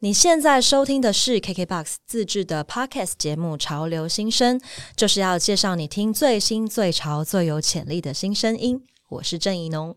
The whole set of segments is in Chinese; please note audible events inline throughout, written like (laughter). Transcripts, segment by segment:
你现在收听的是 KKBOX 自制的 Podcast 节目《潮流新声》，就是要介绍你听最新、最潮、最有潜力的新声音。我是郑怡农。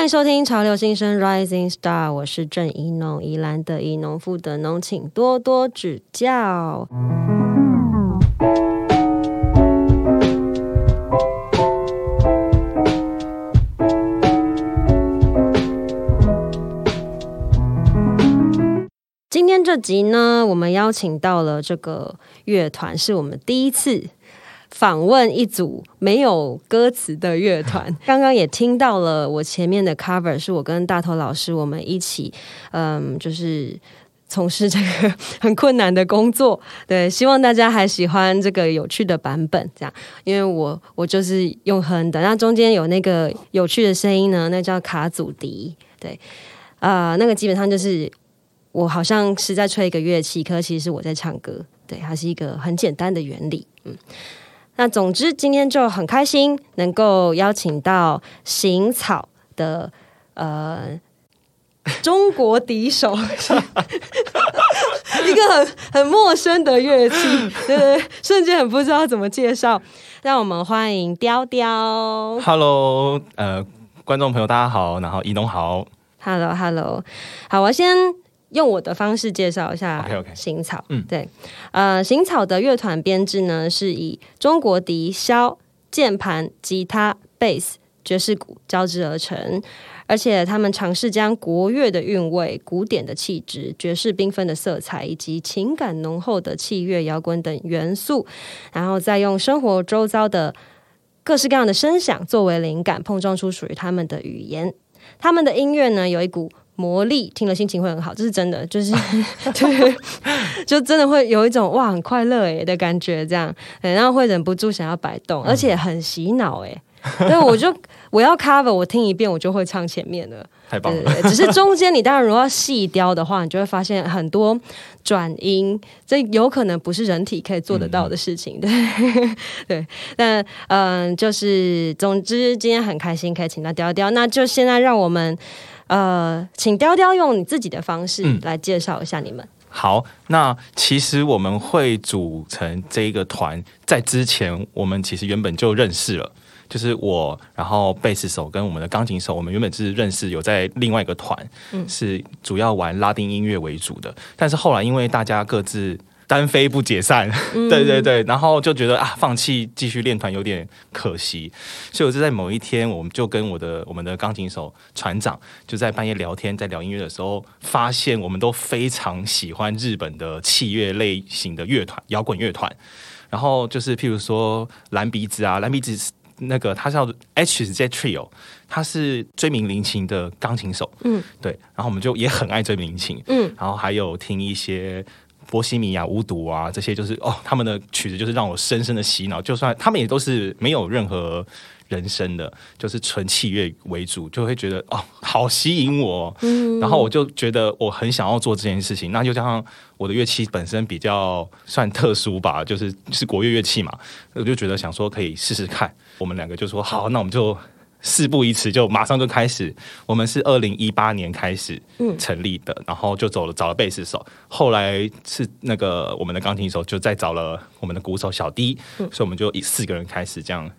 欢迎收听《潮流新生 Rising Star》，我是郑怡农，宜兰的宜农妇的农，请多多指教。今天这集呢，我们邀请到了这个乐团，是我们第一次。访问一组没有歌词的乐团，(laughs) 刚刚也听到了我前面的 cover，是我跟大头老师我们一起，嗯，就是从事这个 (laughs) 很困难的工作。对，希望大家还喜欢这个有趣的版本，这样，因为我我就是用哼的，那中间有那个有趣的声音呢，那叫卡祖笛，对，呃，那个基本上就是我好像是在吹一个乐器，可其实是我在唱歌，对，它是一个很简单的原理，嗯。那总之，今天就很开心能够邀请到行草的呃中国笛手，一个很很陌生的乐器，对对，瞬间很不知道怎么介绍。让我们欢迎雕雕。Hello，呃，观众朋友大家好，然后怡农好。Hello，Hello，好，我先。用我的方式介绍一下行草，嗯，对，呃，行草的乐团编制呢是以中国笛、箫、键盘、吉他、贝斯、爵士鼓交织而成，而且他们尝试将国乐的韵味、古典的气质、爵士缤纷的色彩以及情感浓厚的器乐摇滚等元素，然后再用生活周遭的各式各样的声响作为灵感，碰撞出属于他们的语言。他们的音乐呢有一股。魔力听了心情会很好，这是真的，就是 (laughs) 对，(laughs) 就真的会有一种哇很快乐哎的感觉，这样，然后会忍不住想要摆动，而且很洗脑哎，所以我就我要 cover，我听一遍我就会唱前面的，太棒了。只是中间你当然如果要细雕的话，你就会发现很多转音，这有可能不是人体可以做得到的事情，对 (laughs) 对。但嗯，就是总之今天很开心可以请到雕雕，那就现在让我们。呃，请雕雕用你自己的方式来介绍一下你们。好，那其实我们会组成这一个团，在之前我们其实原本就认识了，就是我，然后贝斯手跟我们的钢琴手，我们原本是认识，有在另外一个团，是主要玩拉丁音乐为主的，但是后来因为大家各自。单飞不解散，(laughs) 对对对，然后就觉得啊，放弃继续练团有点可惜，所以我就在某一天，我们就跟我的我们的钢琴手船长就在半夜聊天，在聊音乐的时候，发现我们都非常喜欢日本的器乐类型的乐团，摇滚乐团，然后就是譬如说蓝鼻子啊，蓝鼻子那个他叫 H Z Trio，他是追名林琴的钢琴手，嗯，对，然后我们就也很爱追名林琴，嗯，然后还有听一些波西米亚巫毒啊，这些就是哦，他们的曲子就是让我深深的洗脑，就算他们也都是没有任何。人声的就是纯器乐为主，就会觉得哦，好吸引我。嗯，然后我就觉得我很想要做这件事情。那就加上我的乐器本身比较算特殊吧，就是是国乐乐器嘛，我就觉得想说可以试试看。我们两个就说好，那我们就事不宜迟，就马上就开始。我们是二零一八年开始成立的，然后就走了找了贝斯手，后来是那个我们的钢琴手，就再找了我们的鼓手小 D，所以我们就以四个人开始这样。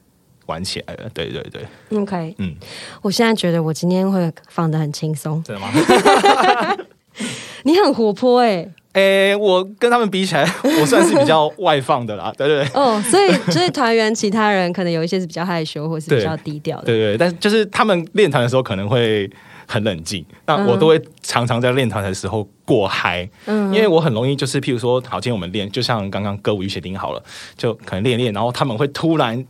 玩起来了，对对对，OK，嗯，我现在觉得我今天会放的很轻松，真的吗？(laughs) (laughs) (laughs) 你很活泼哎，哎，我跟他们比起来，(laughs) 我算是比较外放的啦，对对对。哦，所以所以团员其他人可能有一些是比较害羞，或是比较低调的，对对。但就是他们练团的时候可能会很冷静，那我都会常常在练团的时候过嗨，嗯，因为我很容易就是譬如说，好，今天我们练，就像刚刚歌舞与雪丁好了，就可能练练，然后他们会突然。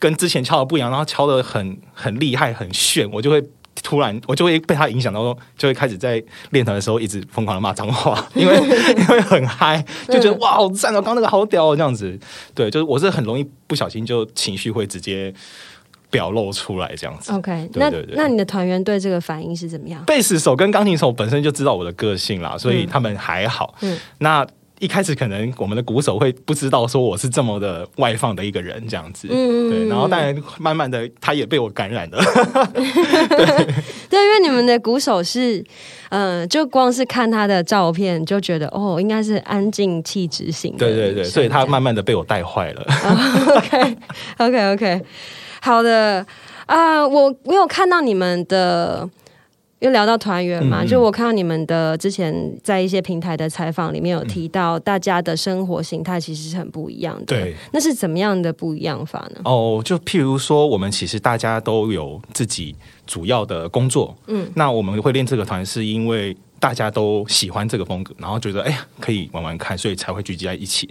跟之前敲的不一样，然后敲的很很厉害、很炫，我就会突然我就会被他影响到，就会开始在练团的时候一直疯狂的骂脏话，(laughs) 因为因为很嗨，(laughs) 就觉得哇，好赞哦，刚那个好屌哦，这样子，对，就是我是很容易不小心就情绪会直接表露出来这样子。OK，那那你的团员对这个反应是怎么样？贝斯手跟钢琴手本身就知道我的个性啦，所以他们还好。嗯，那。一开始可能我们的鼓手会不知道说我是这么的外放的一个人这样子，嗯，对，然后当然慢慢的他也被我感染了，(laughs) (laughs) 对，因为你们的鼓手是，嗯，就光是看他的照片就觉得哦，应该是安静气质型，对对对，所以他慢慢的被我带坏了。OK OK OK，好的啊，我我有看到你们的。又聊到团员嘛，就我看到你们的之前在一些平台的采访里面有提到，大家的生活形态其实是很不一样的。对，那是怎么样的不一样法呢？哦，就譬如说，我们其实大家都有自己主要的工作。嗯，那我们会练这个团，是因为大家都喜欢这个风格，然后觉得哎呀可以玩玩看，所以才会聚集在一起。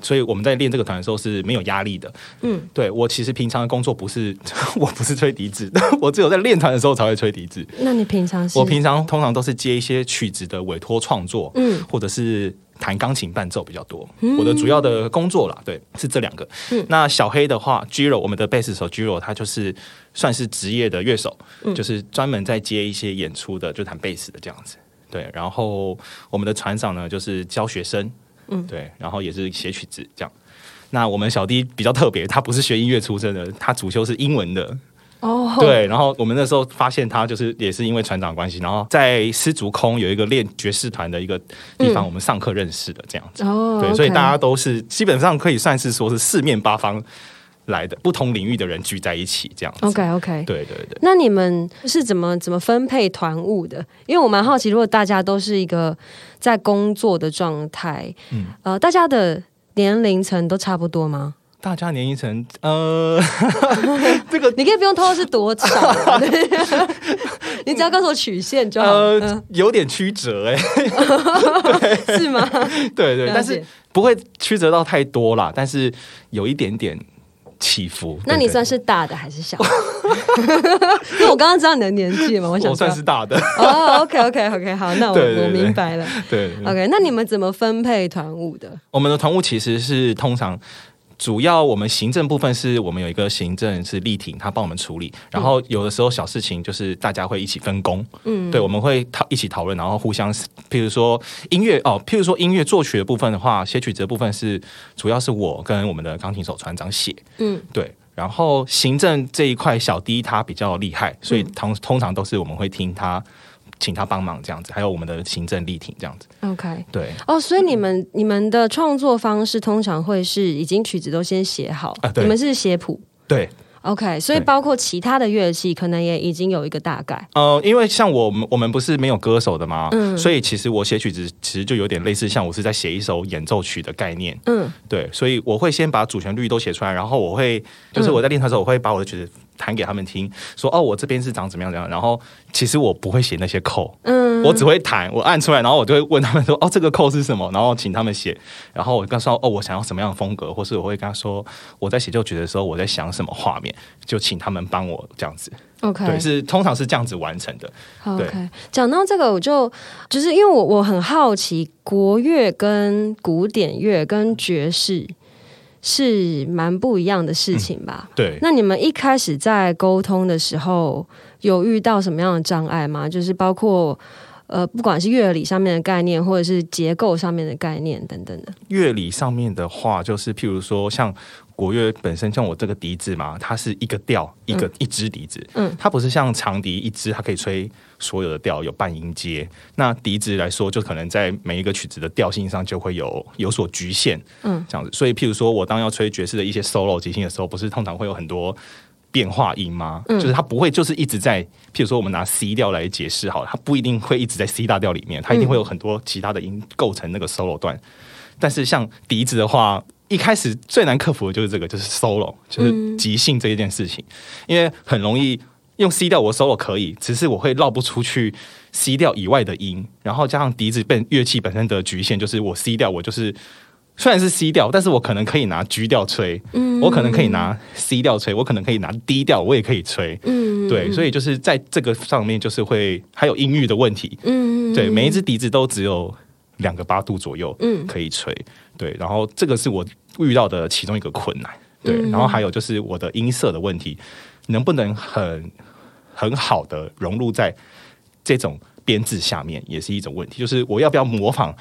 所以我们在练这个团的时候是没有压力的。嗯，对我其实平常的工作不是，(laughs) 我不是吹笛子，(laughs) 我只有在练团的时候才会吹笛子。那你平常？我平常通常都是接一些曲子的委托创作，嗯，或者是弹钢琴伴奏比较多。我的主要的工作啦，对，是这两个。那小黑的话，Giro，我们的贝斯手 Giro，他就是算是职业的乐手，就是专门在接一些演出的，就弹贝斯的这样子。对，然后我们的船长呢，就是教学生。嗯，对，然后也是写曲子这样。那我们小弟比较特别，他不是学音乐出身的，他主修是英文的。哦，对，然后我们那时候发现他就是也是因为船长关系，然后在丝竹空有一个练爵士团的一个地方，我们上课认识的这样子。哦，对，所以大家都是基本上可以算是说是四面八方。来的不同领域的人聚在一起，这样子。OK OK，对对对。那你们是怎么怎么分配团务的？因为我蛮好奇，如果大家都是一个在工作的状态，嗯，呃，大家的年龄层都差不多吗？大家年龄层，呃，(laughs) 这个你可以不用透露是多少，(laughs) 你只要告诉我曲线就好。呃，有点曲折哎，(laughs) 是吗？对对，但是不会曲折到太多啦，但是有一点点。起伏，那你算是大的还是小？(laughs) 因为我刚刚知道你的年纪嘛，我想我算是大的。哦，OK OK OK，好，那我 (laughs) 我明白了。对，OK，那你们怎么分配团务的？我们的团务其实是通常。主要我们行政部分是我们有一个行政是力挺，他帮我们处理。然后有的时候小事情就是大家会一起分工，嗯，对，我们会讨一起讨论，然后互相，譬如说音乐哦，譬如说音乐作曲的部分的话，写曲子的部分是主要是我跟我们的钢琴手船长写，嗯，对。然后行政这一块小 D 他比较厉害，所以通通常都是我们会听他。请他帮忙这样子，还有我们的行政力挺这样子。OK，对哦，所以你们你们的创作方式通常会是已经曲子都先写好，你们是写谱。对，OK，所以包括其他的乐器，可能也已经有一个大概。呃，因为像我们我们不是没有歌手的吗？嗯，所以其实我写曲子其实就有点类似，像我是在写一首演奏曲的概念。嗯，对，所以我会先把主旋律都写出来，然后我会就是我在练团的时候，我会把我的曲子。弹给他们听，说哦，我这边是长怎么样怎样。然后其实我不会写那些扣，嗯，我只会弹，我按出来，然后我就会问他们说，哦，这个扣是什么？然后请他们写。然后我跟他说，哦，我想要什么样的风格，或是我会跟他说，我在写就觉得说我在想什么画面，就请他们帮我这样子。OK，对，是通常是这样子完成的。OK，讲到这个，我就就是因为我我很好奇，国乐跟古典乐跟爵士是蛮不一样的事情吧？对。那你们一开始在沟通的时候，有遇到什么样的障碍吗？就是包括。呃，不管是乐理上面的概念，或者是结构上面的概念等等的。乐理上面的话，就是譬如说，像国乐本身，像我这个笛子嘛，它是一个调，一个一支笛子，嗯，它不是像长笛一支，它可以吹所有的调，有半音阶。那笛子来说，就可能在每一个曲子的调性上就会有有所局限，嗯，这样子。所以，譬如说我当要吹爵士的一些 solo 即兴的时候，不是通常会有很多。变化音吗？就是它不会，就是一直在，譬如说我们拿 C 调来解释，好了，它不一定会一直在 C 大调里面，它一定会有很多其他的音构成那个 solo 段。但是像笛子的话，一开始最难克服的就是这个，就是 solo，就是即兴这一件事情，因为很容易用 C 调，我 solo 可以，只是我会绕不出去 C 调以外的音，然后加上笛子本乐器本身的局限，就是我 C 调我就是。虽然是 C 调，但是我可能可以拿 G 调吹，嗯，我可能可以拿 C 调吹，我可能可以拿 D 调，我也可以吹，嗯，对，所以就是在这个上面，就是会还有音域的问题，嗯，对，每一只笛子都只有两个八度左右，嗯，可以吹，对，然后这个是我遇到的其中一个困难，对，然后还有就是我的音色的问题，能不能很很好的融入在这种编制下面，也是一种问题，就是我要不要模仿。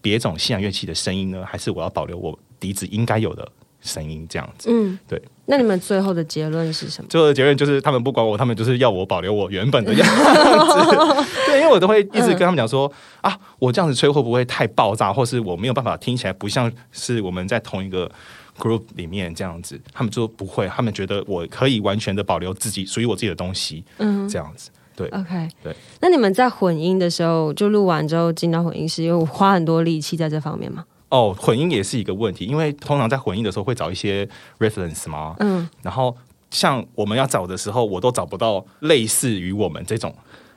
别种西洋乐器的声音呢？还是我要保留我笛子应该有的声音？这样子，嗯，对。那你们最后的结论是什么？最后的结论就是他们不管我，他们就是要我保留我原本的样子。(laughs) 对，因为我都会一直跟他们讲说啊，我这样子吹会不会太爆炸，或是我没有办法听起来不像是我们在同一个 group 里面这样子。他们说不会，他们觉得我可以完全的保留自己属于我自己的东西。嗯，这样子。对，OK，对。那你们在混音的时候，就录完之后进到混音室，有花很多力气在这方面吗？哦，混音也是一个问题，因为通常在混音的时候会找一些 reference 嘛，嗯，然后像我们要找的时候，我都找不到类似于我们这种，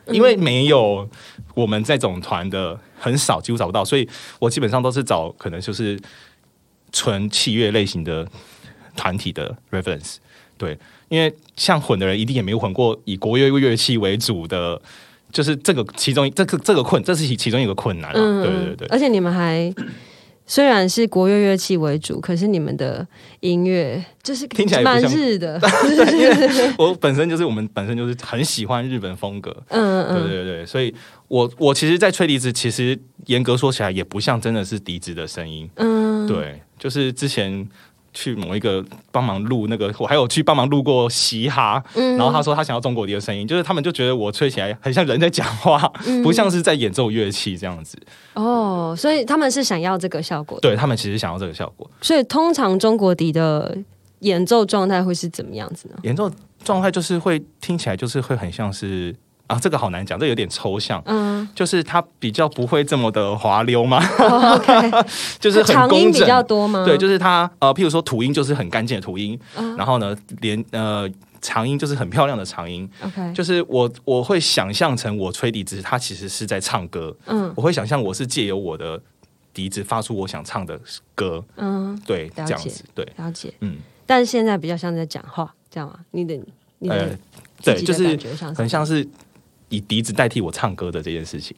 因为没有我们这种团的很少，几乎找不到，所以我基本上都是找可能就是纯器乐类型的团体的 reference，对。因为像混的人一定也没有混过以国乐乐器为主的，就是这个其中这个这个困，这是其中一个困难。对对对。而且你们还虽然是国乐乐器为主，可是你们的音乐就是听起来蛮日的。(laughs) 我 (laughs) 本身就是我们本身就是很喜欢日本风格。嗯嗯。对对对，所以我我其实，在吹笛子，其实严格说起来，也不像真的是笛子的声音。嗯。对，就是之前。去某一个帮忙录那个，我还有去帮忙录过嘻哈，然后他说他想要中国笛的声音，就是他们就觉得我吹起来很像人在讲话，不像是在演奏乐器这样子。哦，所以他们是想要这个效果，对他们其实想要这个效果。所以通常中国笛的演奏状态会是怎么样子呢？演奏状态就是会听起来就是会很像是。啊，这个好难讲，这有点抽象。嗯，就是它比较不会这么的滑溜吗 (laughs) 就是很工整比较多吗？对，就是它呃，譬如说土音就是很干净的土音，然后呢，连呃长音就是很漂亮的长音。OK，就是我我会想象成我吹笛子，它其实是在唱歌。嗯，我会想象我是借由我的笛子发出我想唱的歌。嗯，对，这样子，对，了解。嗯，但是现在比较像在讲话，这样吗？你的，你的，对，就是很像是。以笛子代替我唱歌的这件事情，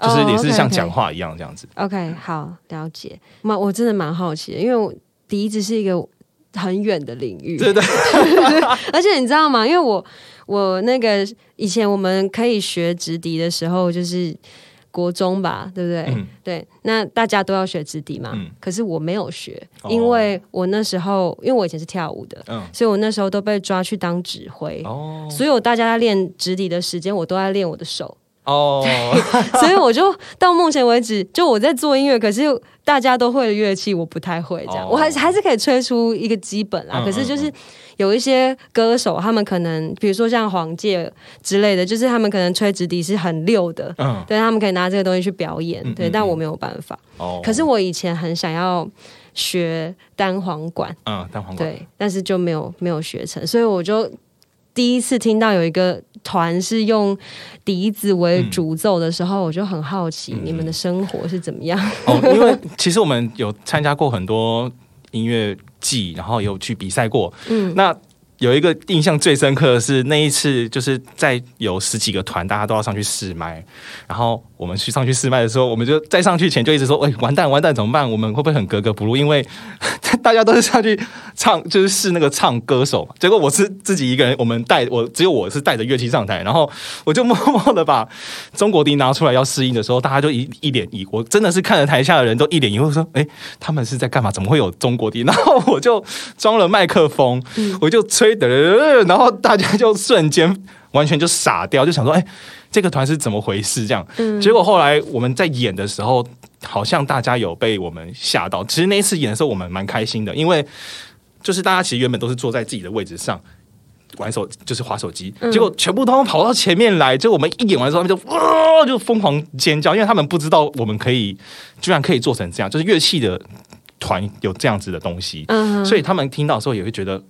就是也是像讲话一样这样子。OK，好，了解。蛮，我真的蛮好奇的，因为笛子是一个很远的领域，对对。(laughs) 而且你知道吗？因为我我那个以前我们可以学直笛的时候，就是。国中吧，对不对？对，那大家都要学直笛嘛。可是我没有学，因为我那时候，因为我以前是跳舞的，所以我那时候都被抓去当指挥。哦，所以我大家在练直笛的时间，我都在练我的手。哦，(laughs) 所以我就到目前为止，就我在做音乐，可是大家都会的乐器，我不太会。这样，我还还是可以吹出一个基本啦。可是就是。有一些歌手，他们可能比如说像黄玠之类的，就是他们可能吹直笛是很溜的，嗯，对他们可以拿这个东西去表演，对，但我没有办法。哦，可是我以前很想要学单簧管，嗯，单簧管，对，但是就没有没有学成，所以我就第一次听到有一个团是用笛子为主奏的时候，我就很好奇你们的生活是怎么样。哦，因为其实我们有参加过很多音乐季，然后有去比赛过。嗯，那。有一个印象最深刻的是那一次，就是在有十几个团，大家都要上去试麦，然后我们去上去试麦的时候，我们就在上去前就一直说：“哎，完蛋，完蛋，怎么办？我们会不会很格格不入？因为大家都是上去唱，就是试那个唱歌手。结果我是自己一个人，我们带我只有我是带着乐器上台，然后我就默默的把中国笛拿出来要试音的时候，大家就一一脸疑，我真的是看着台下的人都一脸疑惑说：“哎，他们是在干嘛？怎么会有中国笛？”然后我就装了麦克风，我就吹。然后大家就瞬间完全就傻掉，就想说：“哎，这个团是怎么回事？”这样，结果后来我们在演的时候，好像大家有被我们吓到。其实那一次演的时候，我们蛮开心的，因为就是大家其实原本都是坐在自己的位置上玩手，就是划手机，结果全部都跑到前面来。就我们一演完之后，他们就哇，就疯狂尖叫，因为他们不知道我们可以居然可以做成这样，就是乐器的团有这样子的东西，所以他们听到的时候也会觉得。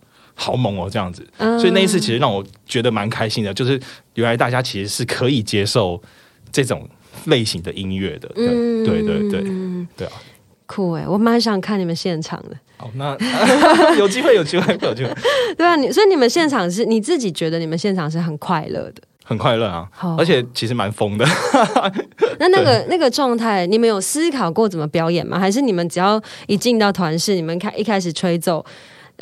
好猛哦，这样子，所以那一次其实让我觉得蛮开心的，就是原来大家其实是可以接受这种类型的音乐的，对对对对对啊，酷哎，我蛮想看你们现场的。好，那有机会有机会有机会，(laughs) 对啊，你所以你们现场是你自己觉得你们现场是很快乐的，很快乐啊，而且其实蛮疯的。(laughs) 那那个那个状态，你们有思考过怎么表演吗？还是你们只要一进到团室，你们开一开始吹奏？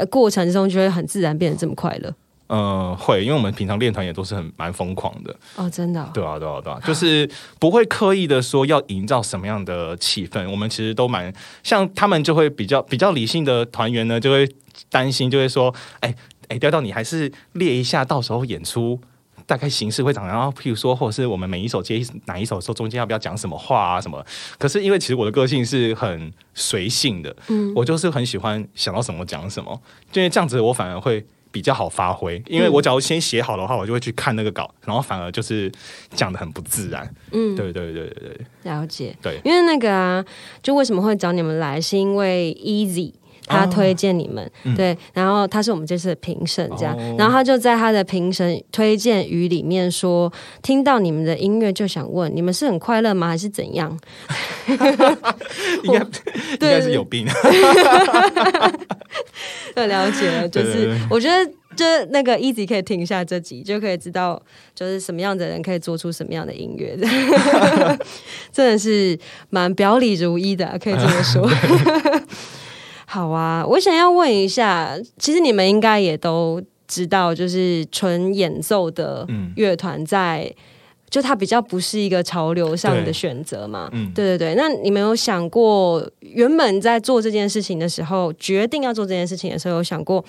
过程中就会很自然变得这么快乐。嗯，会，因为我们平常练团也都是很蛮疯狂的。哦，真的。对啊，对啊，对啊，就是不会刻意的说要营造什么样的气氛。我们其实都蛮像他们，就会比较比较理性的团员呢，就会担心，就会说，哎哎，调调，你还是列一下，到时候演出。大概形式会长，然后譬如说，或者是我们每一首接哪一首的时候，中间要不要讲什么话啊什么？可是因为其实我的个性是很随性的，嗯，我就是很喜欢想到什么讲什么，因为这样子我反而会比较好发挥。因为我只要先写好的话，我就会去看那个稿，然后反而就是讲的很不自然。嗯，对对对对对，了解。对，因为那个啊，就为什么会找你们来，是因为 Easy。他推荐你们，对，然后他是我们这次的评审，这样，然后他就在他的评审推荐语里面说，听到你们的音乐就想问，你们是很快乐吗，还是怎样？应该 (laughs) 应该是有病。对，了解了，就是我觉得，就那个 Easy 可以听一下这集，就可以知道，就是什么样的人可以做出什么样的音乐，(laughs) 真的是蛮表里如一的，可以这么说。好啊，我想要问一下，其实你们应该也都知道，就是纯演奏的乐团在，就它比较不是一个潮流上的选择嘛。嗯，对对对。那你们有想过，原本在做这件事情的时候，决定要做这件事情的时候，有想过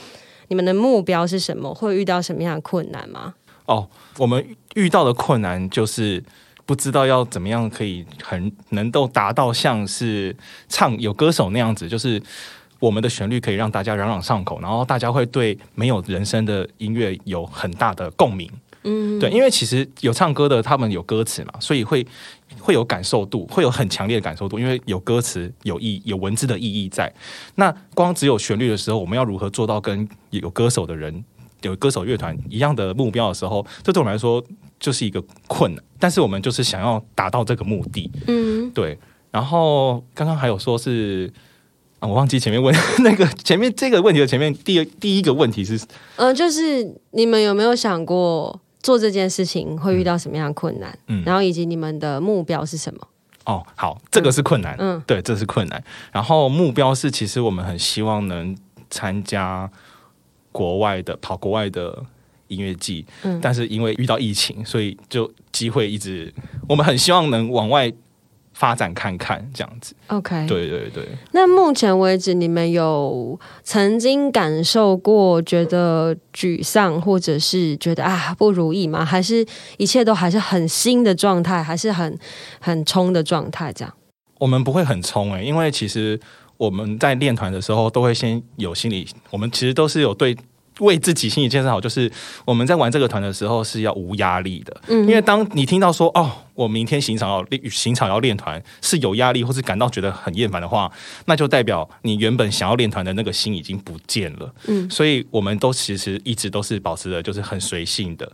你们的目标是什么？会遇到什么样的困难吗？哦，我们遇到的困难就是不知道要怎么样可以很能够达到像是唱有歌手那样子，就是。我们的旋律可以让大家朗朗上口，然后大家会对没有人声的音乐有很大的共鸣。嗯，对，因为其实有唱歌的，他们有歌词嘛，所以会会有感受度，会有很强烈的感受度，因为有歌词、有意、有文字的意义在。那光只有旋律的时候，我们要如何做到跟有歌手的人、有歌手乐团一样的目标的时候，这对我们来说就是一个困难。但是我们就是想要达到这个目的。嗯，对。然后刚刚还有说是。啊，我忘记前面问 (laughs) 那个前面这个问题的前面第第一个问题是，呃，就是你们有没有想过做这件事情会遇到什么样的困难？嗯，然后以及你们的目标是什么？哦，好，这个是困难，嗯，对，这是困难。然后目标是，其实我们很希望能参加国外的跑国外的音乐季，嗯，但是因为遇到疫情，所以就机会一直，我们很希望能往外。发展看看这样子，OK，对对对。那目前为止，你们有曾经感受过觉得沮丧，或者是觉得啊不如意吗？还是一切都还是很新的状态，还是很很冲的状态？这样，我们不会很冲诶，因为其实我们在练团的时候，都会先有心理，我们其实都是有对为自己心理建设好，就是我们在玩这个团的时候是要无压力的。嗯，因为当你听到说哦，我明天行场要练，行场要练团是有压力，或是感到觉得很厌烦的话，那就代表你原本想要练团的那个心已经不见了。嗯，所以我们都其实一直都是保持着就是很随性的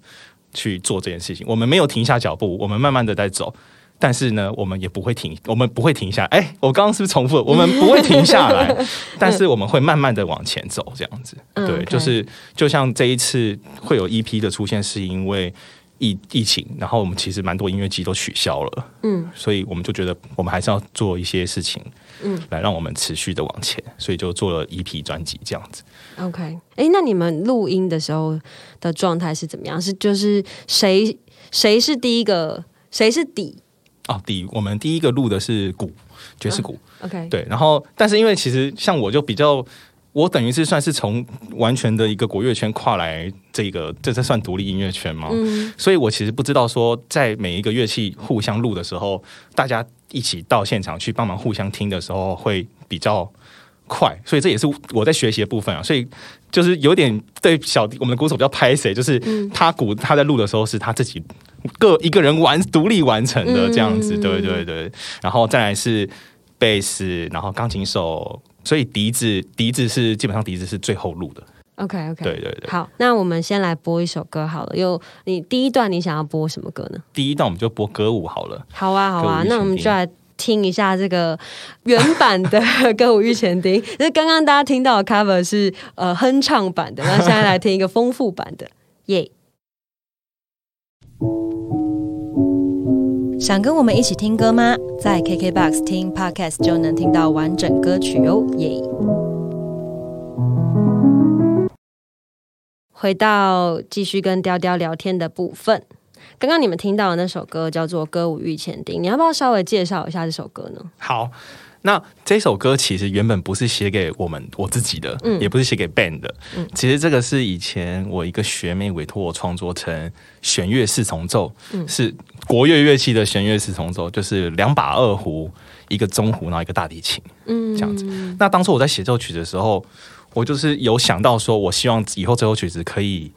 去做这件事情，我们没有停下脚步，我们慢慢的在走。但是呢，我们也不会停，我们不会停下。哎，我刚刚是不是重复了？我们不会停下来，(laughs) 但是我们会慢慢的往前走，这样子。对，就是就像这一次会有 EP 的出现，是因为疫疫情，然后我们其实蛮多音乐季都取消了。嗯，所以我们就觉得我们还是要做一些事情，嗯，来让我们持续的往前，所以就做了 EP 专辑这样子。OK，哎，那你们录音的时候的状态是怎么样？是就是谁谁是第一个，谁是底？哦，第我们第一个录的是鼓，爵士鼓。OK，对，然后但是因为其实像我就比较，我等于是算是从完全的一个国乐圈跨来这个，这这算独立音乐圈嘛？嗯，所以我其实不知道说在每一个乐器互相录的时候，大家一起到现场去帮忙互相听的时候会比较快，所以这也是我在学习的部分啊。所以就是有点对小弟我们的鼓手比较拍谁，就是他鼓他在录的时候是他自己。各一个人完独立完成的这样子，对对对，然后再来是贝斯，然后钢琴手，所以笛子笛子是基本上笛子是最后录的。OK OK，对对对。好，那我们先来播一首歌好了。有你第一段你想要播什么歌呢？第一段我们就播歌舞好了。好啊好啊，那我们就来听一下这个原版的《歌舞御前丁》。(laughs) 那刚刚大家听到的 cover 是呃哼唱版的，那现在来听一个丰富版的，耶。想跟我们一起听歌吗？在 KKBOX 听 Podcast 就能听到完整歌曲哦，耶！回到继续跟雕雕聊天的部分，刚刚你们听到的那首歌叫做《歌舞遇前丁》，你要不要稍微介绍一下这首歌呢？好。那这首歌其实原本不是写给我们我自己的，嗯，也不是写给 band 的，嗯，其实这个是以前我一个学妹委托我创作成弦乐四重奏，嗯，是国乐乐器的弦乐四重奏，就是两把二胡，一个中胡，然后一个大提琴，嗯，这样子。那当初我在写这首曲子的时候，我就是有想到说，我希望以后这首曲子可以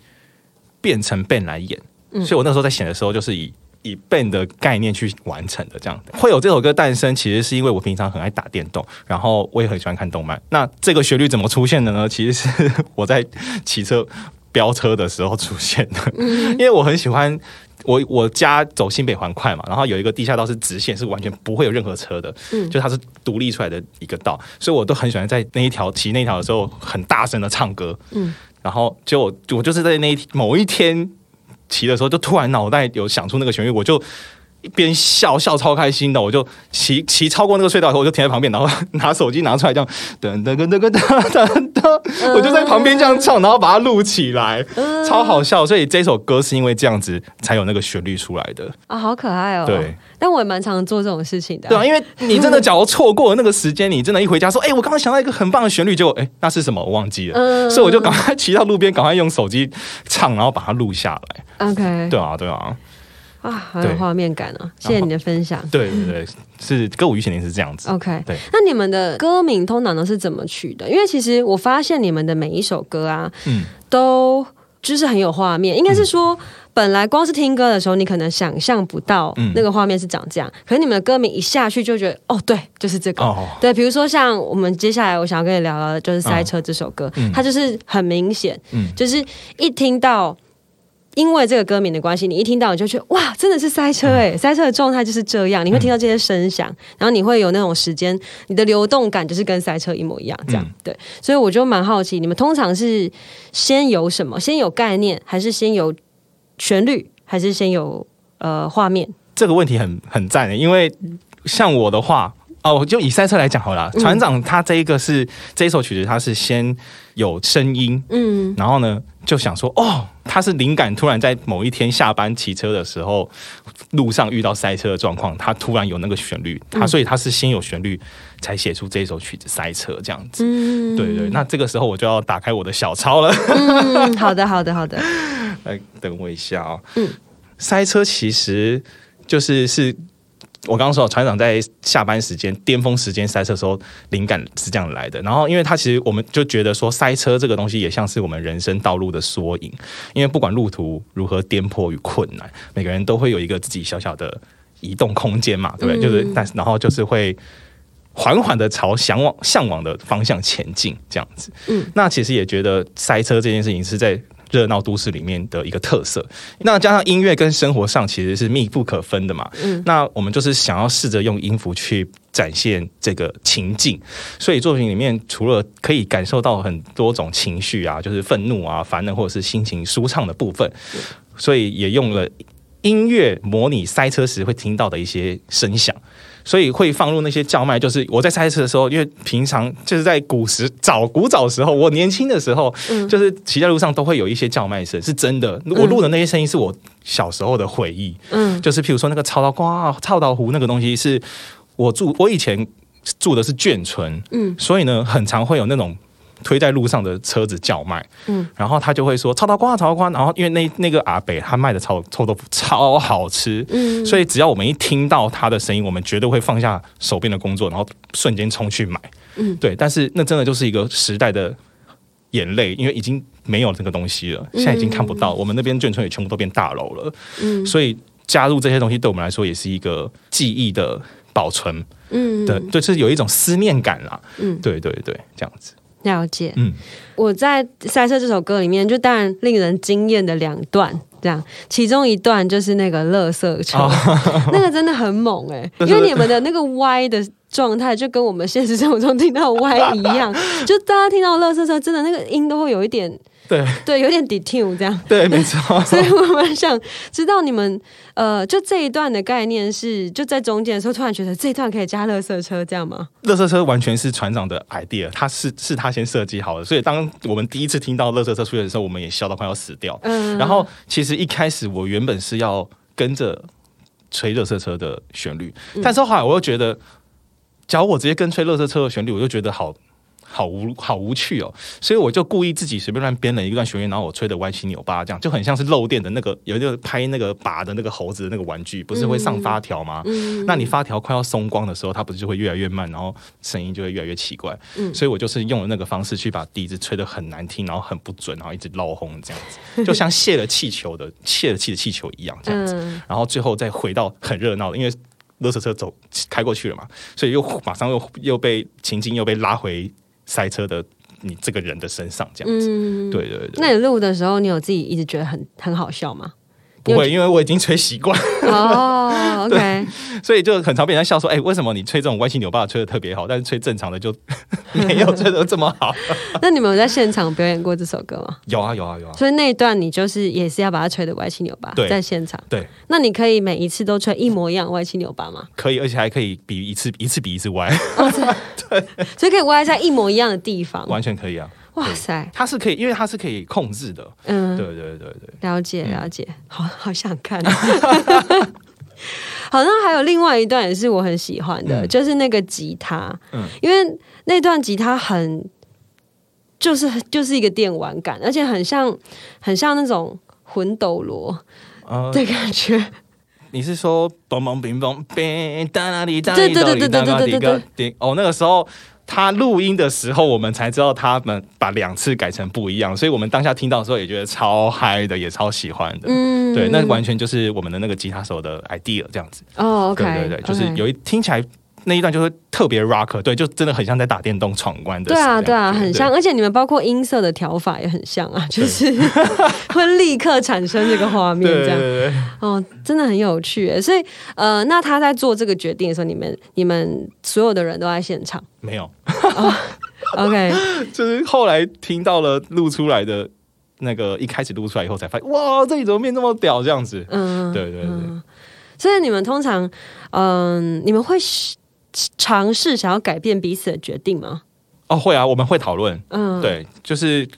变成 band 来演，所以我那时候在写的时候，就是以。以 band 的概念去完成的，这样会有这首歌诞生，其实是因为我平常很爱打电动，然后我也很喜欢看动漫。那这个旋律怎么出现的呢？其实是我在骑车飙车的时候出现的，因为我很喜欢我我家走新北环快嘛，然后有一个地下道是直线，是完全不会有任何车的，嗯，就它是独立出来的一个道，所以我都很喜欢在那一条骑那条的时候很大声的唱歌，嗯，然后就我就是在那一某一天。骑的时候就突然脑袋有想出那个旋律，我就一边笑笑超开心的，我就骑骑超过那个隧道以后，我就停在旁边，然后 (laughs) 拿手机拿出来这样噔噔噔噔噔噔噔，我就在旁边这样唱，然后把它录起来，超好笑。所以这首歌是因为这样子才有那个旋律出来的啊，好可爱哦。对，但我也蛮常做这种事情的。对啊，因为你真的假如错过了那个时间，你真的一回家说，哎，我刚刚想到一个很棒的旋律，就哎，那是什么？我忘记了。所以我就赶快骑到路边，赶快用手机唱，然后把它录下来。OK，对啊，对啊，啊，很有画面感哦！谢谢你的分享。对对对，是歌舞与前定是这样子。OK，对。那你们的歌名通常都是怎么取的？因为其实我发现你们的每一首歌啊，嗯，都就是很有画面。应该是说，本来光是听歌的时候，你可能想象不到那个画面是长这样。可是你们的歌名一下去就觉得，哦，对，就是这个。对，比如说像我们接下来我想要跟你聊聊的就是《塞车》这首歌，它就是很明显，嗯，就是一听到。因为这个歌名的关系，你一听到你就觉得哇，真的是塞车哎！塞车的状态就是这样，你会听到这些声响，然后你会有那种时间，你的流动感就是跟塞车一模一样，这样对。所以我就蛮好奇，你们通常是先有什么？先有概念，还是先有旋律，还是先有呃画面？这个问题很很赞的，因为像我的话。哦，就以赛车来讲好了。船长他这一个是这一首曲子，他是先有声音，嗯，然后呢就想说，哦，他是灵感突然在某一天下班骑车的时候，路上遇到塞车的状况，他突然有那个旋律，他所以他是先有旋律才写出这首曲子塞车这样子。嗯，对对。那这个时候我就要打开我的小抄了。嗯，好的好的好的。(laughs) 来等我一下哦。嗯，塞车其实就是是。我刚刚说，船长在下班时间、巅峰时间塞车的时候，灵感是这样来的。然后，因为他其实我们就觉得说，塞车这个东西也像是我们人生道路的缩影。因为不管路途如何颠簸与困难，每个人都会有一个自己小小的移动空间嘛，对不对？就是，但是然后就是会缓缓的朝向往向往的方向前进，这样子。嗯，那其实也觉得塞车这件事情是在。热闹都市里面的一个特色，那加上音乐跟生活上其实是密不可分的嘛。嗯，那我们就是想要试着用音符去展现这个情境，所以作品里面除了可以感受到很多种情绪啊，就是愤怒啊、烦恼或者是心情舒畅的部分，所以也用了音乐模拟塞车时会听到的一些声响。所以会放入那些叫卖，就是我在塞车的时候，因为平常就是在古时早古早时候，我年轻的时候，就是骑在路上都会有一些叫卖声，是真的。我录的那些声音是我小时候的回忆，嗯，就是譬如说那个操刀瓜、操刀湖那个东西，是我住我以前住的是眷村，嗯，所以呢，很常会有那种。推在路上的车子叫卖，嗯，然后他就会说超刀瓜，超刀瓜，然后因为那那个阿北他卖的臭臭豆腐超好吃，嗯，所以只要我们一听到他的声音，我们绝对会放下手边的工作，然后瞬间冲去买，嗯，对，但是那真的就是一个时代的眼泪，因为已经没有这个东西了，现在已经看不到，我们那边眷村也全部都变大楼了，嗯，所以加入这些东西对我们来说也是一个记忆的保存，嗯，对，就是有一种思念感啦，嗯，对对对，这样子。了解，嗯，我在《赛车》这首歌里面，就当然令人惊艳的两段，这样，其中一段就是那个乐色车，(laughs) 那个真的很猛哎，因为你们的那个歪的状态，就跟我们现实生活中听到歪一样，就大家听到乐色车，真的那个音都会有一点。对对，有点 detail 这样。(laughs) 对，没错。(laughs) 所以我们想知道你们呃，就这一段的概念是，就在中间的时候，突然觉得这一段可以加乐色车，这样吗？乐色车完全是船长的 idea，他是是他先设计好的。所以当我们第一次听到乐色车出现的时候，我们也笑到快要死掉。嗯。然后其实一开始我原本是要跟着吹乐色车的旋律，但是后来我又觉得，假如我直接跟吹乐色车的旋律，我就觉得好。好无好无趣哦，所以我就故意自己随便乱编了一段旋律，然后我吹的歪七扭八，这样就很像是漏电的那个有一个拍那个拔的那个猴子的那个玩具，不是会上发条吗？那你发条快要松光的时候，它不是就会越来越慢，然后声音就会越来越奇怪。所以我就是用了那个方式去把笛子吹得很难听，然后很不准，然后一直漏轰这样子，(laughs) 就像泄了气球的泄了气的气球一样这样子。然后最后再回到很热闹的，因为勒车车走开过去了嘛，所以又马上又又被情境又被拉回。塞车的你这个人的身上这样子，对对对。那你录的时候，你有自己一直觉得很很好笑吗？不会，因为我已经吹习惯哦。(laughs) OK，所以就很常被人家笑说：“哎，为什么你吹这种歪七扭八的吹的特别好，但是吹正常的就 (laughs) 没有吹的这么好？” (laughs) 那你们有在现场表演过这首歌吗？有啊，有啊，有啊。所以那一段你就是也是要把它吹的歪七扭八，在现场。对。那你可以每一次都吹一模一样歪七扭八吗？可以，而且还可以比一次一次比一次歪。对，所以可以歪在一模一样的地方，完全可以啊。哇塞，它是可以，因为它是可以控制的。嗯，对对对对，了解了解，(laughs) 好好想看。(laughs) 好像还有另外一段也是我很喜欢的，就是那个吉他。嗯，因为那段吉他很，就是就是一个电玩感，而且很像很像那种魂斗罗的感觉。你是说嘣嘣乒嘣乒哒啦哩哒哩哒哩哒啦哩个？哦，那个时候。他录音的时候，我们才知道他们把两次改成不一样，所以我们当下听到的时候也觉得超嗨的，也超喜欢的。嗯，对，那完全就是我们的那个吉他手的 idea 这样子。哦，OK，对对对，就是有一听起来。那一段就会特别 rock，对，就真的很像在打电动闯关的。对啊，对啊，很像，而且你们包括音色的调法也很像啊，就是 (laughs) (laughs) 会立刻产生这个画面，这样。哦，真的很有趣。所以，呃，那他在做这个决定的时候，你们、你们所有的人都在现场？没有。(laughs) OK，就是后来听到了录出来的那个，一开始录出来以后才发现，哇，这里怎么变这么屌？这样子。嗯，对对对。所以你们通常，嗯，你们会。尝试想要改变彼此的决定吗？哦，会啊，我们会讨论。嗯，对，就是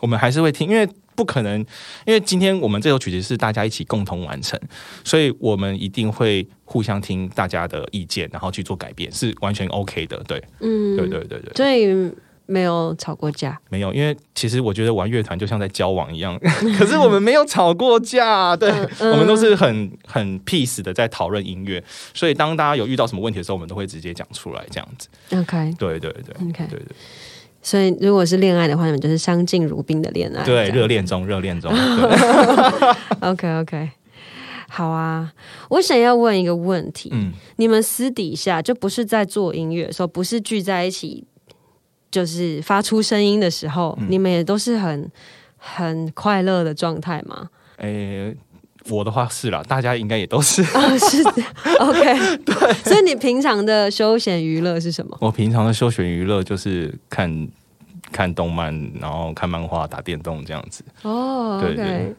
我们还是会听，因为不可能，因为今天我们这首曲子是大家一起共同完成，所以我们一定会互相听大家的意见，然后去做改变，是完全 OK 的。对，嗯，对对对对。所以没有吵过架，没有，因为其实我觉得玩乐团就像在交往一样，(laughs) 可是我们没有吵过架，对，我们都是很很 peace 的在讨论音乐，所以当大家有遇到什么问题的时候，我们都会直接讲出来，这样子。OK，对对对，OK，对对。所以如果是恋爱的话，你们就是相敬如宾的恋爱，对，热恋中，热恋中。(laughs) OK (laughs) OK，好啊，我想要问一个问题，嗯，你们私底下就不是在做音乐的时候，不是聚在一起。就是发出声音的时候，你们也都是很很快乐的状态吗？诶，我的话是啦，大家应该也都是啊，是的 OK，(laughs) 对。所以你平常的休闲娱乐是什么？我平常的休闲娱乐就是看看动漫，然后看漫画、打电动这样子。哦，OK。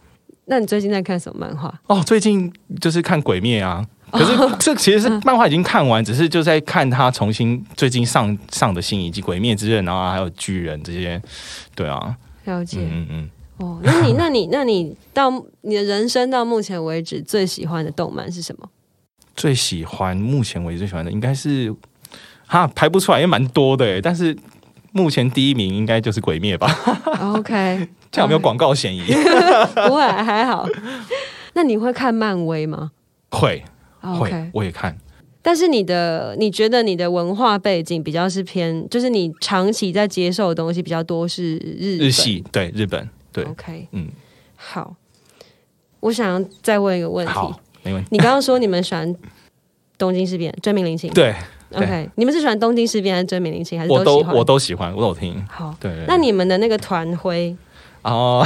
那你最近在看什么漫画？哦，最近就是看《鬼灭》啊。可是 (laughs) 这其实是漫画已经看完，只是就在看他重新最近上上的新以及《鬼灭之刃》，然后还有巨人这些，对啊，了解，嗯嗯，哦，那你那你那你到你的人生到目前为止最喜欢的动漫是什么？最喜欢目前为止最喜欢的应该是哈排不出来，也蛮多的，但是目前第一名应该就是《鬼灭》吧？OK，(laughs) 这样有没有广告嫌疑？不会，还好。那你会看漫威吗？会。会，我也看。但是你的，你觉得你的文化背景比较是偏，就是你长期在接受的东西比较多是日日系，对日本，对。OK，嗯，好。我想再问一个问题，没问题。你刚刚说你们喜欢东京事变、追名林檎，对，OK。你们是喜欢东京事变还是追名林檎？还是我都我都喜欢，我都听。好，对。那你们的那个团徽哦。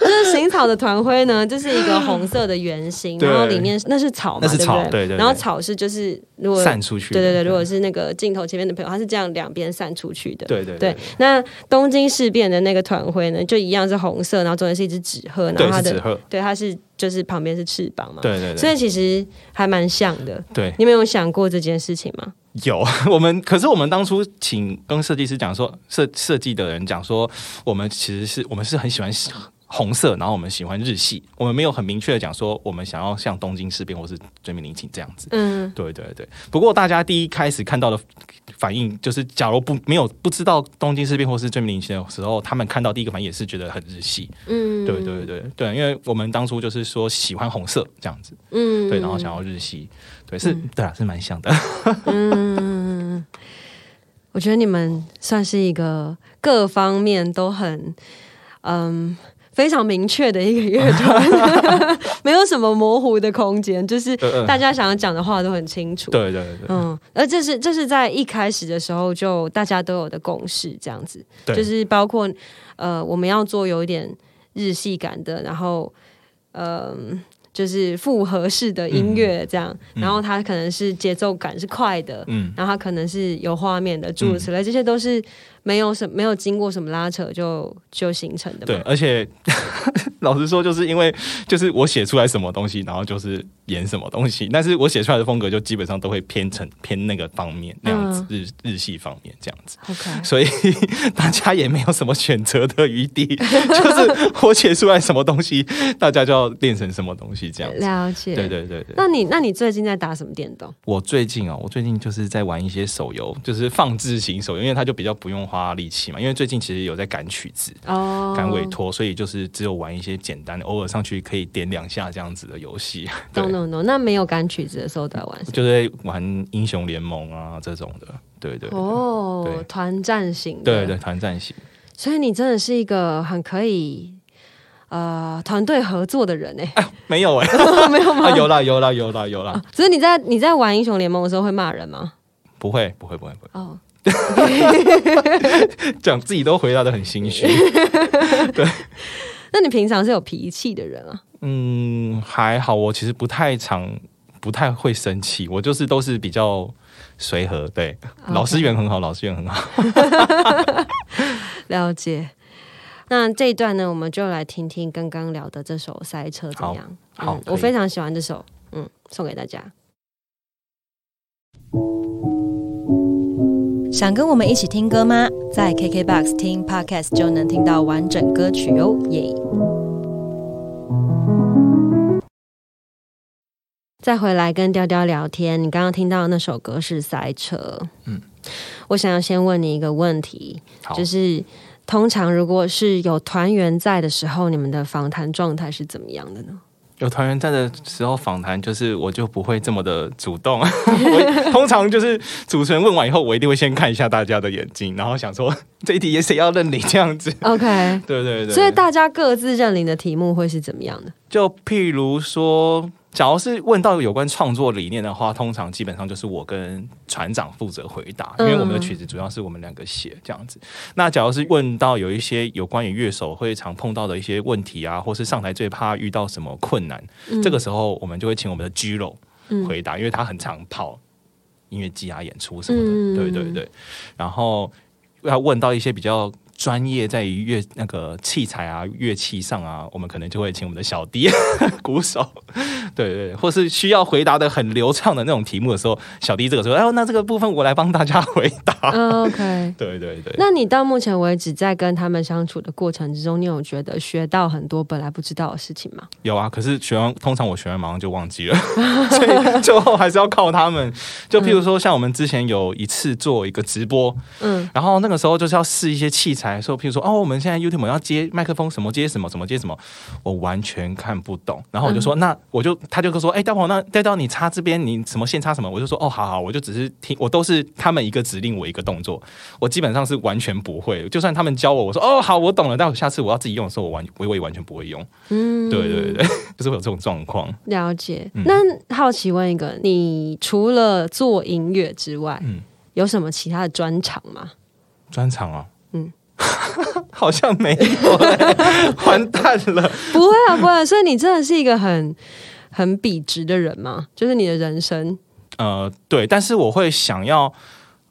就 (laughs) 是行草的团徽呢，就是一个红色的圆形，然后里面那是草嘛，对不对？然后草是就是如果散出去，对对对，如果是那个镜头前面的朋友，它是这样两边散出去的。对对对。那东京事变的那个团徽呢，就一样是红色，然后中间是一只纸鹤，然后它的对它是就是旁边是翅膀嘛。对对对。所以其实还蛮像的。对。你们有想过这件事情吗？有，(laughs) 我们可是我们当初请跟设计师讲说，设设计的人讲说，我们其实是我们是很喜欢。红色，然后我们喜欢日系，我们没有很明确的讲说我们想要像东京事变或是追名林檎这样子。嗯，对对对。不过大家第一开始看到的反应就是，假如不没有不知道东京事变或是追名林檎的时候，他们看到第一个反应也是觉得很日系。嗯，对对对对，因为我们当初就是说喜欢红色这样子。嗯，对，然后想要日系，对，是，对啊，是蛮像的。嗯，我觉得你们算是一个各方面都很，嗯。非常明确的一个乐团，(laughs) 没有什么模糊的空间，就是大家想要讲的话都很清楚。对对对，嗯，而这是这是在一开始的时候就大家都有的共识，这样子，就是包括呃，我们要做有一点日系感的，然后嗯。就是复合式的音乐这样，然后它可能是节奏感是快的，嗯，然后它可能是有画面的，诸如此类，这些都是没有什没有经过什么拉扯就就形成的。对，而且 (laughs) 老实说，就是因为就是我写出来什么东西，然后就是演什么东西，但是我写出来的风格就基本上都会偏成偏那个方面那样子，日日系方面这样子。OK，所以大家也没有什么选择的余地，(laughs) 就是我写出来什么东西，大家就要练成什么东西。这样了解，对对对对。那你那你最近在打什么电动？我最近哦，我最近就是在玩一些手游，就是放置型手游，因为它就比较不用花力气嘛。因为最近其实有在赶曲子哦，赶委托，所以就是只有玩一些简单的，偶尔上去可以点两下这样子的游戏。no no no，那没有赶曲子的时候在玩，就是玩英雄联盟啊这种的。对对哦，团战型，对对团战型。所以你真的是一个很可以。呃，团队合作的人哎，没有哎，(laughs) 没有吗？有啦，有啦，有啦，有啦。所以你在你在玩英雄联盟的时候会骂人吗？不会，不会，不会，不会。哦，(laughs) 讲自己都回答的很心虚。(laughs) 对，那你平常是有脾气的人啊？嗯，还好，我其实不太常，不太会生气，我就是都是比较随和。对，老师缘很好，老师缘很好。(laughs) 了解。那这一段呢，我们就来听听刚刚聊的这首《塞车》怎样？好，我非常喜欢这首，嗯，送给大家。想跟我们一起听歌吗？在 KKBOX 听 Podcast 就能听到完整歌曲哦，耶！再回来跟雕雕聊天。你刚刚听到那首歌是《塞车》。嗯，我想要先问你一个问题，就是通常如果是有团员在的时候，你们的访谈状态是怎么样的呢？有团员在的时候，访谈就是我就不会这么的主动。(laughs) 我通常就是主持人问完以后，我一定会先看一下大家的眼睛，然后想说这一题谁要认领这样子。OK，(laughs) 对对对。所以大家各自认领的题目会是怎么样的？就譬如说。假如是问到有关创作理念的话，通常基本上就是我跟船长负责回答，因为我们的曲子主要是我们两个写这样子。那假如是问到有一些有关于乐手会常碰到的一些问题啊，或是上台最怕遇到什么困难，这个时候我们就会请我们的 G 肉回答，因为他很常跑音乐季啊、演出什么的，对对对。然后要问到一些比较。专业在于乐那个器材啊乐器上啊，我们可能就会请我们的小弟 (laughs) 鼓手，对对，或是需要回答的很流畅的那种题目的时候，小弟这个时候，哎呦，那这个部分我来帮大家回答。嗯、OK，(laughs) 对对对。那你到目前为止在跟他们相处的过程之中，你有觉得学到很多本来不知道的事情吗？有啊，可是学完通常我学完马上就忘记了，(laughs) 所以最后还是要靠他们。就譬如说，像我们之前有一次做一个直播，嗯，然后那个时候就是要试一些器材。来说，譬如说，哦，我们现在 YouTube 要接麦克风，什么接什么，什么接什么，我完全看不懂。然后我就说，那我就他就说，哎，大鹏，那带到你插这边，你什么线插什么？我就说，哦，好好，我就只是听，我都是他们一个指令，我一个动作，我基本上是完全不会。就算他们教我，我说，哦，好，我懂了。但我下次我要自己用的时候，我完我我也完全不会用。嗯，对对对，(laughs) 就是会有这种状况。了解。那好奇问一个，你除了做音乐之外，嗯，有什么其他的专长吗？专长啊，嗯。(laughs) 好像没有，完蛋了！不会啊，不会。所以你真的是一个很很笔直的人吗？就是你的人生？呃，对。但是我会想要，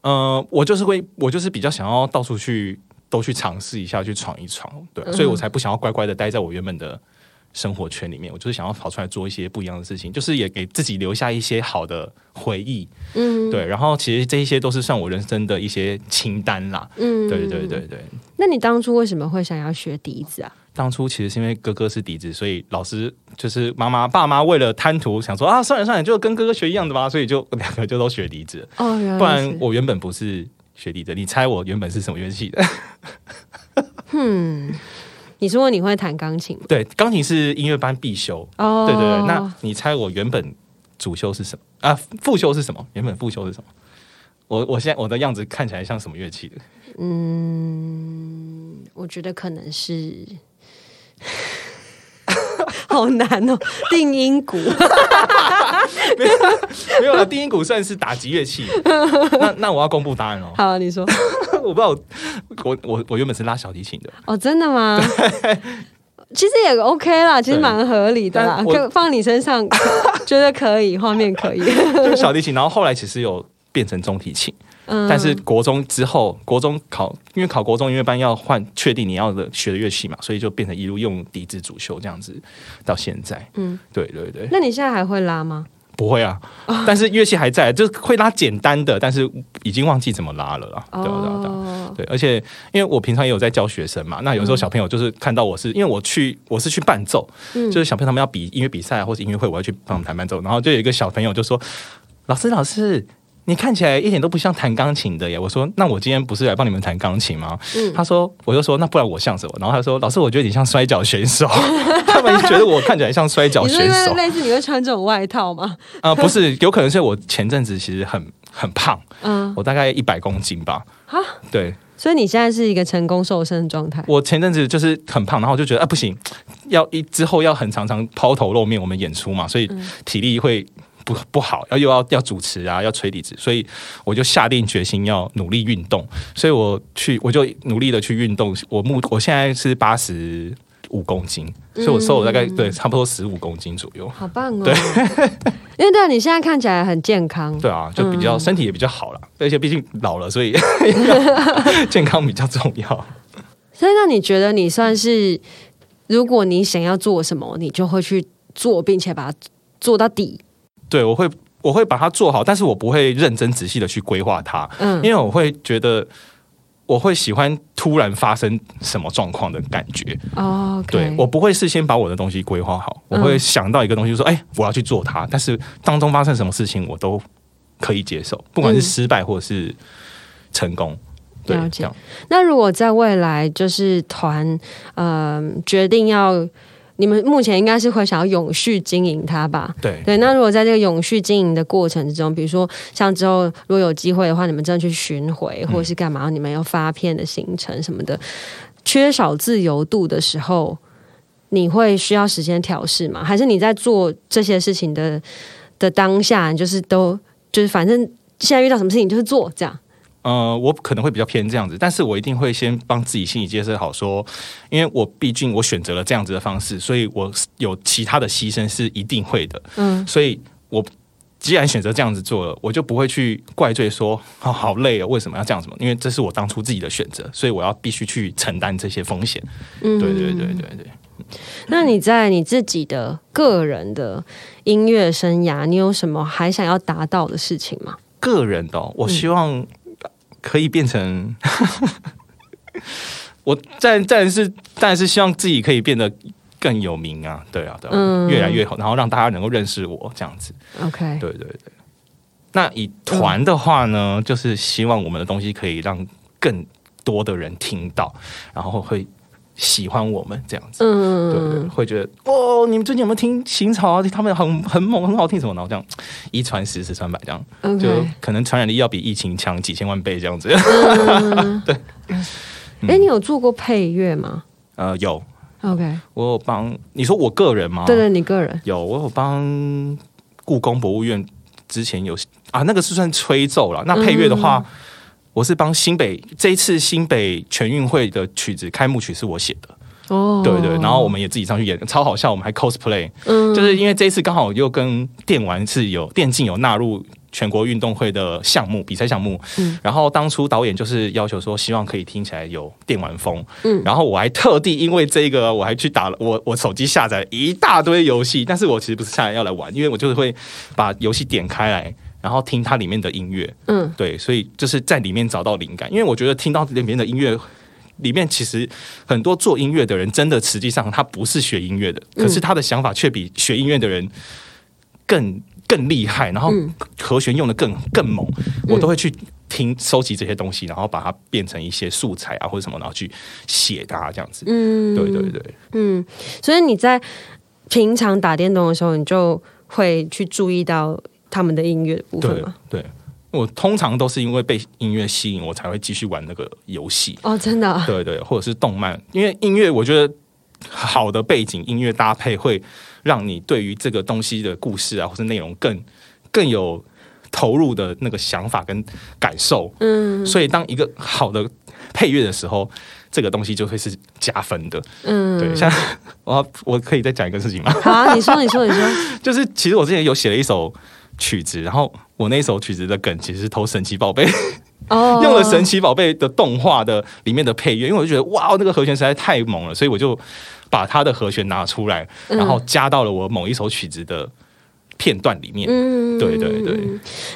呃，我就是会，我就是比较想要到处去，都去尝试一下，去闯一闯。对，所以我才不想要乖乖的待在我原本的。生活圈里面，我就是想要跑出来做一些不一样的事情，就是也给自己留下一些好的回忆。嗯，对。然后其实这一些都是算我人生的一些清单啦。嗯，对对对对。那你当初为什么会想要学笛子啊？当初其实是因为哥哥是笛子，所以老师就是妈妈爸妈为了贪图，想说啊，算了算了，就跟哥哥学一样的吧，所以就两个就都学笛子。哦，不然我原本不是学笛子，你猜我原本是什么乐器的？(laughs) 嗯。你说你会弹钢琴？对，钢琴是音乐班必修。哦，对对对。那你猜我原本主修是什么？啊，副修是什么？原本副修是什么？我我现在我的样子看起来像什么乐器的？嗯，我觉得可能是。好难哦，定音鼓。(laughs) 没有没有了，定音鼓算是打击乐器。那那我要公布答案哦。(laughs) 好，你说。(laughs) 我不知道，我我我原本是拉小提琴的。哦，真的吗？其实也 OK 啦，其实蛮合理的啦。放你身上，觉得可以，画面可以。就小提琴，然后后来其实有变成中提琴。但是国中之后，国中考，因为考国中音乐班要换，确定你要的学的乐器嘛，所以就变成一路用笛子主修这样子，到现在。嗯，对对对。那你现在还会拉吗？不会啊，但是乐器还在，就是会拉简单的，但是已经忘记怎么拉了啦。对对对，对，而且因为我平常也有在教学生嘛，那有时候小朋友就是看到我是因为我去我是去伴奏，就是小朋友他们要比音乐比赛或者音乐会，我要去帮他们弹伴奏，然后就有一个小朋友就说：“老师，老师。”你看起来一点都不像弹钢琴的耶！我说，那我今天不是来帮你们弹钢琴吗？他说，我就说，那不然我像什么？然后他说，老师，我觉得你像摔跤选手。(laughs) 他们觉得我看起来像摔跤选手。类似你会穿这种外套吗？啊，不是，有可能是我前阵子其实很很胖，嗯，我大概一百公斤吧。啊，对，所以你现在是一个成功瘦身的状态。我前阵子就是很胖，然后我就觉得啊，不行，要一之后要很常常抛头露面，我们演出嘛，所以体力会。不不好，要又要要主持啊，要吹笛子，所以我就下定决心要努力运动。所以我去，我就努力的去运动。我目我现在是八十五公斤，所以我瘦了大概对差不多十五公斤左右。好棒哦！对，因为对你现在看起来很健康。对啊，就比较身体也比较好了，而且毕竟老了，所以 (laughs) 健康比较重要。(laughs) 所以那你觉得你算是，如果你想要做什么，你就会去做，并且把它做到底。对，我会我会把它做好，但是我不会认真仔细的去规划它，嗯，因为我会觉得我会喜欢突然发生什么状况的感觉哦。对我不会事先把我的东西规划好，我会想到一个东西说，哎，我要去做它。但是当中发生什么事情，我都可以接受，不管是失败或是成功。了解。那如果在未来，就是团呃决定要。你们目前应该是会想要永续经营它吧？对对。那如果在这个永续经营的过程之中，比如说像之后如果有机会的话，你们真的去巡回或者是干嘛？你们要发片的行程什么的，缺少自由度的时候，你会需要时间调试吗？还是你在做这些事情的的当下，就是都就是反正现在遇到什么事情就是做这样？呃，我可能会比较偏这样子，但是我一定会先帮自己心理建设好，说，因为我毕竟我选择了这样子的方式，所以我有其他的牺牲是一定会的。嗯，所以我既然选择这样子做了，我就不会去怪罪说啊好累啊，为什么要这样子嘛？因为这是我当初自己的选择，所以我要必须去承担这些风险。嗯，对对对对对。那你在你自己的个人的音乐生涯，你有什么还想要达到的事情吗？个人的，我希望。可以变成，(laughs) 我但但是但是希望自己可以变得更有名啊，对啊，对，越来越好，然后让大家能够认识我这样子。OK，对对对。那以团的话呢，就是希望我们的东西可以让更多的人听到，然后会。喜欢我们这样子，嗯，对对，会觉得哦，你们最近有没有听新潮啊？他们很很猛，很好听什么？然后这样一传十，十传百，这样就可能传染力要比疫情强几千万倍这样子。(laughs) 对，(laughs) 哎，你有做过配乐吗？呃，有。OK，我有帮你说我个人吗？对对，你个人有，我有帮故宫博物院之前有啊，那个是算吹奏了。那配乐的话。我是帮新北这一次新北全运会的曲子开幕曲是我写的。哦，对对，然后我们也自己上去演，超好笑，我们还 cosplay，嗯，就是因为这一次刚好又跟电玩是有电竞有纳入全国运动会的项目比赛项目，嗯，然后当初导演就是要求说希望可以听起来有电玩风，嗯，然后我还特地因为这个我还去打了我我手机下载一大堆游戏，但是我其实不是下来要来玩，因为我就是会把游戏点开来。然后听它里面的音乐，嗯，对，所以就是在里面找到灵感。因为我觉得听到里面的音乐，里面其实很多做音乐的人，真的实际上他不是学音乐的，可是他的想法却比学音乐的人更更厉害，然后和弦用的更更猛。我都会去听收集这些东西，然后把它变成一些素材啊或者什么，然后去写它这样子。嗯，对对对，嗯，所以你在平常打电动的时候，你就会去注意到。他们的音乐部分吗？对，我通常都是因为被音乐吸引，我才会继续玩那个游戏。哦，真的？对对，或者是动漫，因为音乐，我觉得好的背景音乐搭配会让你对于这个东西的故事啊，或是内容更更有投入的那个想法跟感受。嗯，所以当一个好的配乐的时候，这个东西就会是加分的。嗯，对，像 (laughs) 我我可以再讲一个事情吗？好，你说，你说，你说，(laughs) 就是其实我之前有写了一首。曲子，然后我那首曲子的梗其实是偷神奇宝贝，哦，(laughs) 用了神奇宝贝的动画的里面的配乐，因为我就觉得哇，那个和弦实在太猛了，所以我就把它的和弦拿出来，然后加到了我某一首曲子的片段里面。嗯，对对对，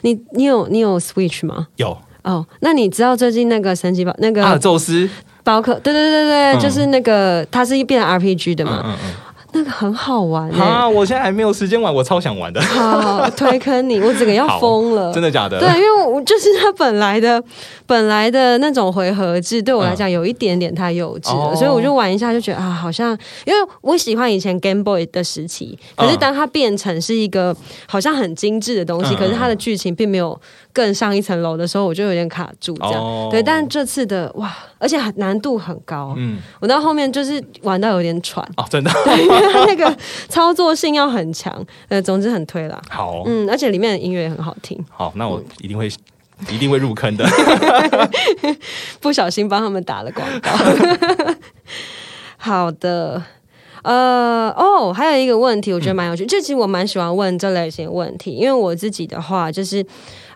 你你有你有 Switch 吗？有哦，那你知道最近那个神奇宝那个啊，宙斯宝可，对对对对，就是那个它是一变 RPG 的嘛。嗯嗯。那个很好玩啊！我现在还没有时间玩，我超想玩的。好，推坑你，我整个要 (laughs) 疯了。真的假的？对，因为我就是它本来的本来的那种回合制，对我来讲有一点点太幼稚了，所以我就玩一下就觉得啊，好像因为我喜欢以前 Game Boy 的时期，可是当它变成是一个好像很精致的东西，可是它的剧情并没有更上一层楼的时候，我就有点卡住这样。对，但这次的哇，而且难度很高，嗯，我到后面就是玩到有点喘哦，真的。(laughs) 那个操作性要很强，呃，总之很推啦。好，嗯，而且里面的音乐也很好听。好，那我一定会，一定会入坑的。(laughs) 不小心帮他们打了广告。(laughs) 好的，呃，哦，还有一个问题，我觉得蛮有趣。这其实我蛮喜欢问这类型的问题，因为我自己的话，就是，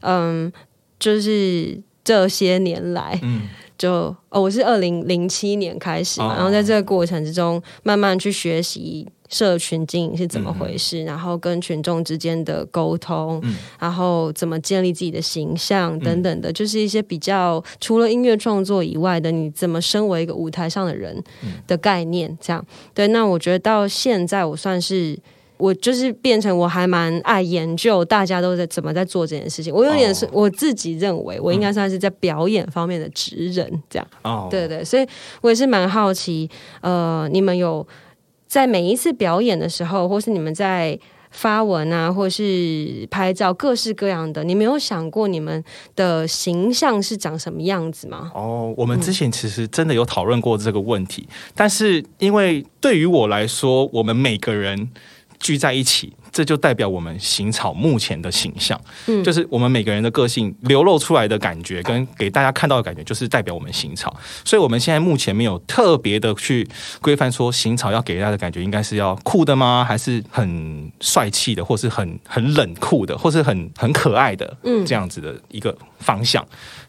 嗯，就是这些年来，嗯。就哦，我是二零零七年开始嘛，然后在这个过程之中，慢慢去学习社群经营是怎么回事，然后跟群众之间的沟通，然后怎么建立自己的形象等等的，就是一些比较除了音乐创作以外的，你怎么身为一个舞台上的人的概念，这样。对。那我觉得到现在，我算是我就是变成我还蛮爱研究，大家都在怎么在做这件事情。我有点是我自己认为，我应该算是在表演方面的职人，这样。哦，对对，所以我也是蛮好奇，呃，你们有。在每一次表演的时候，或是你们在发文啊，或是拍照，各式各样的，你没有想过你们的形象是长什么样子吗？哦，我们之前其实真的有讨论过这个问题，但是因为对于我来说，我们每个人聚在一起。这就代表我们行草目前的形象，嗯，就是我们每个人的个性流露出来的感觉，跟给大家看到的感觉，就是代表我们行草。所以，我们现在目前没有特别的去规范说行草要给大家的感觉应该是要酷的吗？还是很帅气的，或是很很冷酷的，或是很很可爱的，嗯，这样子的一个方向。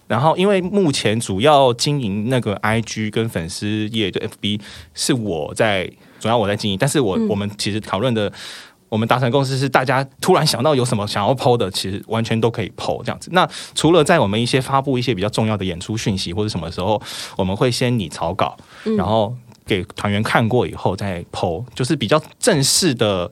然后，因为目前主要经营那个 IG 跟粉丝页的 FB 是我在主要我在经营，但是我我们其实讨论的。我们达成共识是，大家突然想到有什么想要剖的，其实完全都可以剖这样子。那除了在我们一些发布一些比较重要的演出讯息或者什么时候，我们会先拟草稿，然后给团员看过以后再剖，就是比较正式的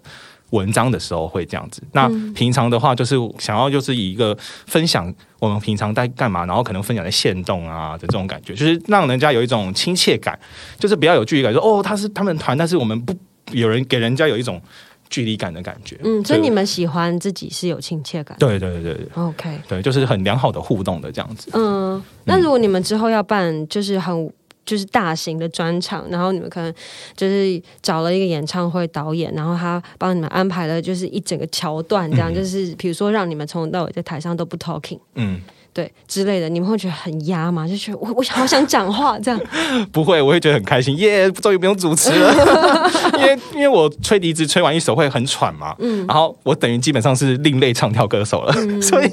文章的时候会这样子。那平常的话，就是想要就是以一个分享我们平常在干嘛，然后可能分享在线动啊的这种感觉，就是让人家有一种亲切感，就是比较有距离感，说哦他是他们团，但是我们不有人给人家有一种。距离感的感觉，嗯，所以你们喜欢自己是有亲切感，对对对对，OK，对，就是很良好的互动的这样子。嗯，那如果你们之后要办，就是很就是大型的专场，然后你们可能就是找了一个演唱会导演，然后他帮你们安排了就是一整个桥段，这样就是比如说让你们从头到尾在台上都不 talking，嗯。对之类的，你们会觉得很压吗？就觉得我我好想讲话这样。(laughs) 不会，我会觉得很开心，耶，终于不用主持了。(laughs) 因为因为我吹笛子吹完一首会很喘嘛，嗯，然后我等于基本上是另类唱跳歌手了，(laughs) 所以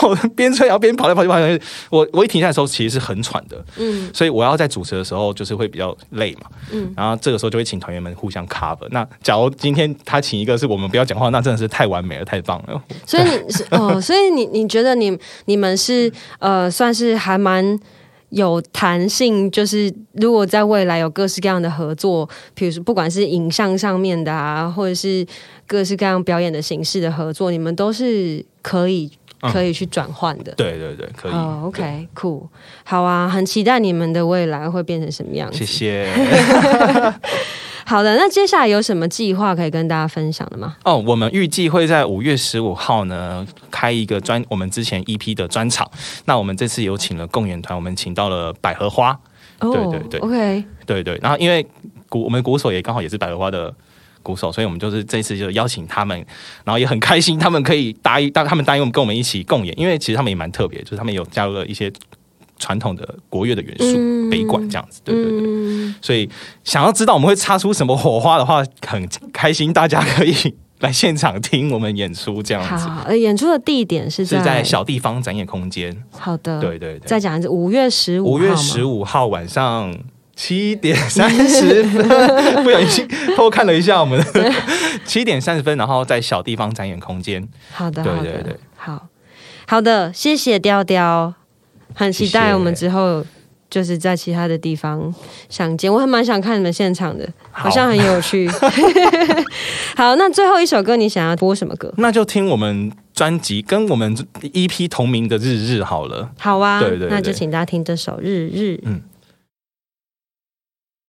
我边吹然后边跑来跑去跑去，我我一停下来的时候其实是很喘的，嗯，所以我要在主持的时候就是会比较累嘛，嗯，然后这个时候就会请团员们互相 cover。那假如今天他请一个是我们不要讲话，那真的是太完美了，太棒了。所以你是哦，所以你你觉得你你们是。是呃，算是还蛮有弹性。就是如果在未来有各式各样的合作，比如说不管是影像上面的啊，或者是各式各样表演的形式的合作，你们都是可以可以去转换的。对对对，可以。哦，OK，cool，好啊，很期待你们的未来会变成什么样子。谢谢。(laughs) 好的，那接下来有什么计划可以跟大家分享的吗？哦，我们预计会在五月十五号呢开一个专，我们之前 EP 的专场。那我们这次有请了共演团，我们请到了百合花。对对对，OK，对对。然后因为鼓，我们鼓手也刚好也是百合花的鼓手，所以我们就是这次就邀请他们，然后也很开心，他们可以答应，当他们答应我们跟我们一起共演，因为其实他们也蛮特别，就是他们有加入了一些。传统的国乐的元素，北管这样子，对对对。所以想要知道我们会擦出什么火花的话，很开心，大家可以来现场听我们演出这样子。好，演出的地点是在在小地方展演空间。好的，对对对。再讲一次，五月十五，五月十五号晚上七点三十分，不小心偷看了一下我们的 (laughs) (laughs) 七点三十分，然后在小地方展演空间。好的，对对对，好好的，谢谢雕雕。很期待我们之后就是在其他的地方相见，我还蛮想看你们现场的，好像很有趣。(laughs) 好，那最后一首歌你想要播什么歌？那就听我们专辑跟我们 EP 同名的《日日》好了。好啊，对对，那就请大家听这首《日日》。嗯。